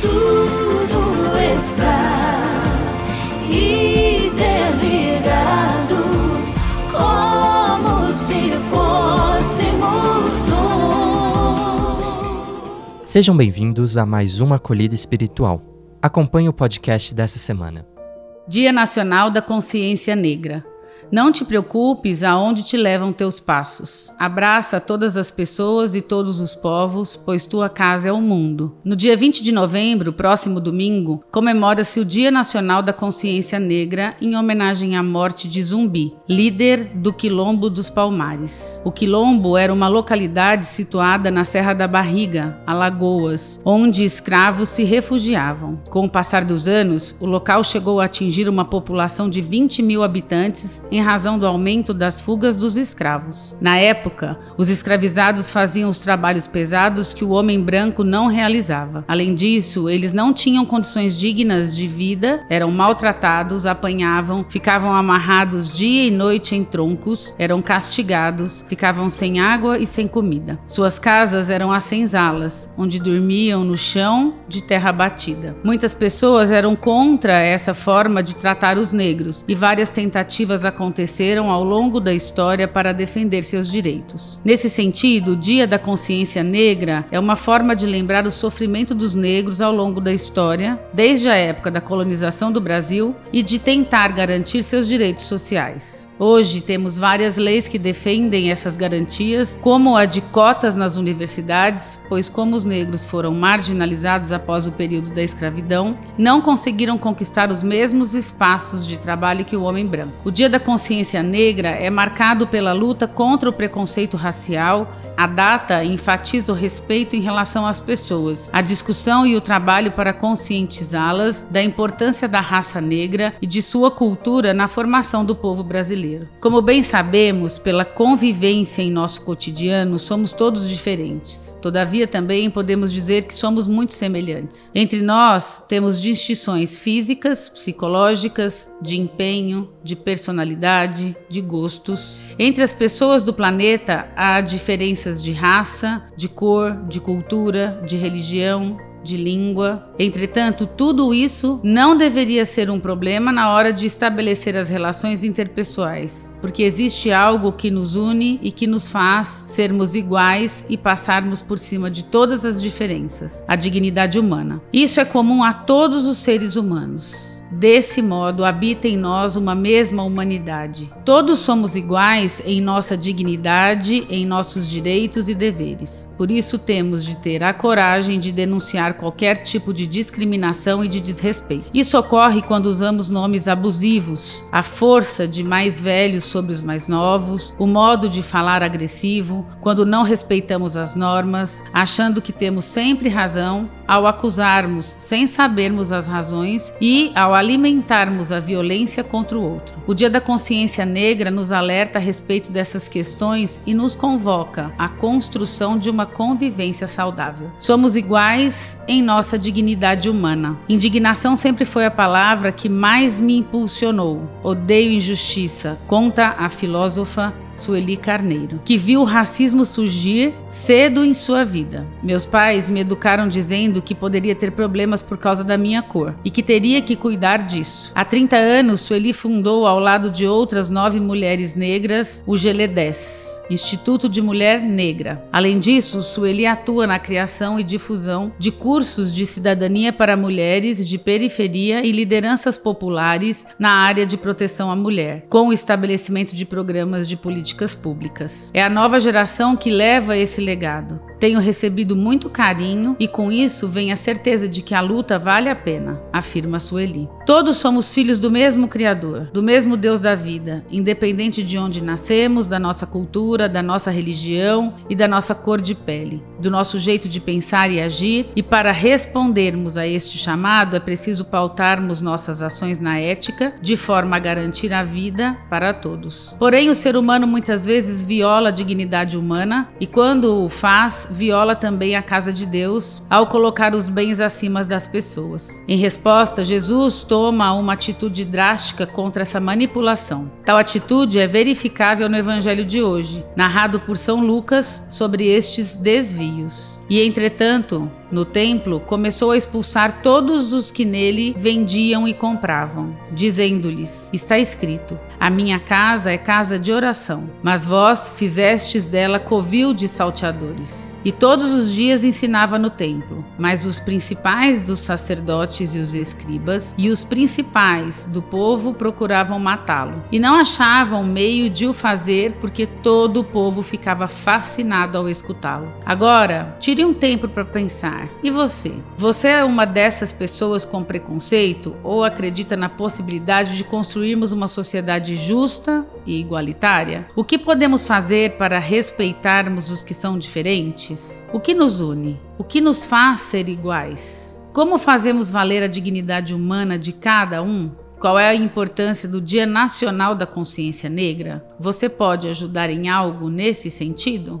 tudo está interligado, como se fôssemos um. Sejam bem-vindos a mais uma acolhida espiritual. Acompanhe o podcast dessa semana. Dia Nacional da Consciência Negra. Não te preocupes aonde te levam teus passos. Abraça todas as pessoas e todos os povos, pois tua casa é o mundo. No dia 20 de novembro, próximo domingo, comemora-se o Dia Nacional da Consciência Negra em homenagem à morte de Zumbi, líder do Quilombo dos Palmares. O Quilombo era uma localidade situada na Serra da Barriga, Alagoas, onde escravos se refugiavam. Com o passar dos anos, o local chegou a atingir uma população de 20 mil habitantes razão do aumento das fugas dos escravos. Na época, os escravizados faziam os trabalhos pesados que o homem branco não realizava. Além disso, eles não tinham condições dignas de vida, eram maltratados, apanhavam, ficavam amarrados dia e noite em troncos, eram castigados, ficavam sem água e sem comida. Suas casas eram as senzalas, onde dormiam no chão de terra batida. Muitas pessoas eram contra essa forma de tratar os negros e várias tentativas aconteceram ao longo da história para defender seus direitos. Nesse sentido, o Dia da Consciência Negra é uma forma de lembrar o sofrimento dos negros ao longo da história, desde a época da colonização do Brasil, e de tentar garantir seus direitos sociais. Hoje temos várias leis que defendem essas garantias, como a de cotas nas universidades, pois como os negros foram marginalizados após o período da escravidão, não conseguiram conquistar os mesmos espaços de trabalho que o homem branco. O Dia da Consciência Negra é marcado pela luta contra o preconceito racial. A data enfatiza o respeito em relação às pessoas, a discussão e o trabalho para conscientizá-las da importância da raça negra e de sua cultura na formação do povo brasileiro. Como bem sabemos, pela convivência em nosso cotidiano, somos todos diferentes. Todavia, também podemos dizer que somos muito semelhantes. Entre nós, temos distinções físicas, psicológicas, de empenho, de personalidade, de gostos. Entre as pessoas do planeta, há diferenças de raça, de cor, de cultura, de religião, de língua. Entretanto, tudo isso não deveria ser um problema na hora de estabelecer as relações interpessoais, porque existe algo que nos une e que nos faz sermos iguais e passarmos por cima de todas as diferenças a dignidade humana. Isso é comum a todos os seres humanos. Desse modo, habita em nós uma mesma humanidade. Todos somos iguais em nossa dignidade, em nossos direitos e deveres. Por isso, temos de ter a coragem de denunciar qualquer tipo de discriminação e de desrespeito. Isso ocorre quando usamos nomes abusivos, a força de mais velhos sobre os mais novos, o modo de falar agressivo, quando não respeitamos as normas, achando que temos sempre razão, ao acusarmos sem sabermos as razões e ao alimentarmos a violência contra o outro. O Dia da Consciência Negra nos alerta a respeito dessas questões e nos convoca à construção de uma convivência saudável. Somos iguais em nossa dignidade humana. Indignação sempre foi a palavra que mais me impulsionou. Odeio injustiça, conta a filósofa Sueli Carneiro, que viu o racismo surgir cedo em sua vida. Meus pais me educaram dizendo que poderia ter problemas por causa da minha cor e que teria que cuidar disso. Há 30 anos, Sueli fundou, ao lado de outras nove mulheres negras, o GLE10 Instituto de Mulher Negra. Além disso, Sueli atua na criação e difusão de cursos de cidadania para mulheres de periferia e lideranças populares na área de proteção à mulher, com o estabelecimento de programas de políticas públicas. É a nova geração que leva esse legado. Tenho recebido muito carinho e com isso vem a certeza de que a luta vale a pena, afirma Sueli. Todos somos filhos do mesmo Criador, do mesmo Deus da vida, independente de onde nascemos, da nossa cultura, da nossa religião e da nossa cor de pele, do nosso jeito de pensar e agir, e para respondermos a este chamado é preciso pautarmos nossas ações na ética, de forma a garantir a vida para todos. Porém, o ser humano muitas vezes viola a dignidade humana e, quando o faz, viola também a casa de Deus ao colocar os bens acima das pessoas. Em resposta, Jesus toma uma atitude drástica contra essa manipulação. Tal atitude é verificável no evangelho de hoje, narrado por São Lucas sobre estes desvios cheios e entretanto, no templo, começou a expulsar todos os que nele vendiam e compravam, dizendo-lhes: Está escrito: A minha casa é casa de oração, mas vós fizestes dela covil de salteadores. E todos os dias ensinava no templo, mas os principais dos sacerdotes e os escribas e os principais do povo procuravam matá-lo. E não achavam meio de o fazer, porque todo o povo ficava fascinado ao escutá-lo. Agora, tire um tempo para pensar. E você? Você é uma dessas pessoas com preconceito ou acredita na possibilidade de construirmos uma sociedade justa e igualitária? O que podemos fazer para respeitarmos os que são diferentes? O que nos une? O que nos faz ser iguais? Como fazemos valer a dignidade humana de cada um? Qual é a importância do Dia Nacional da Consciência Negra? Você pode ajudar em algo nesse sentido?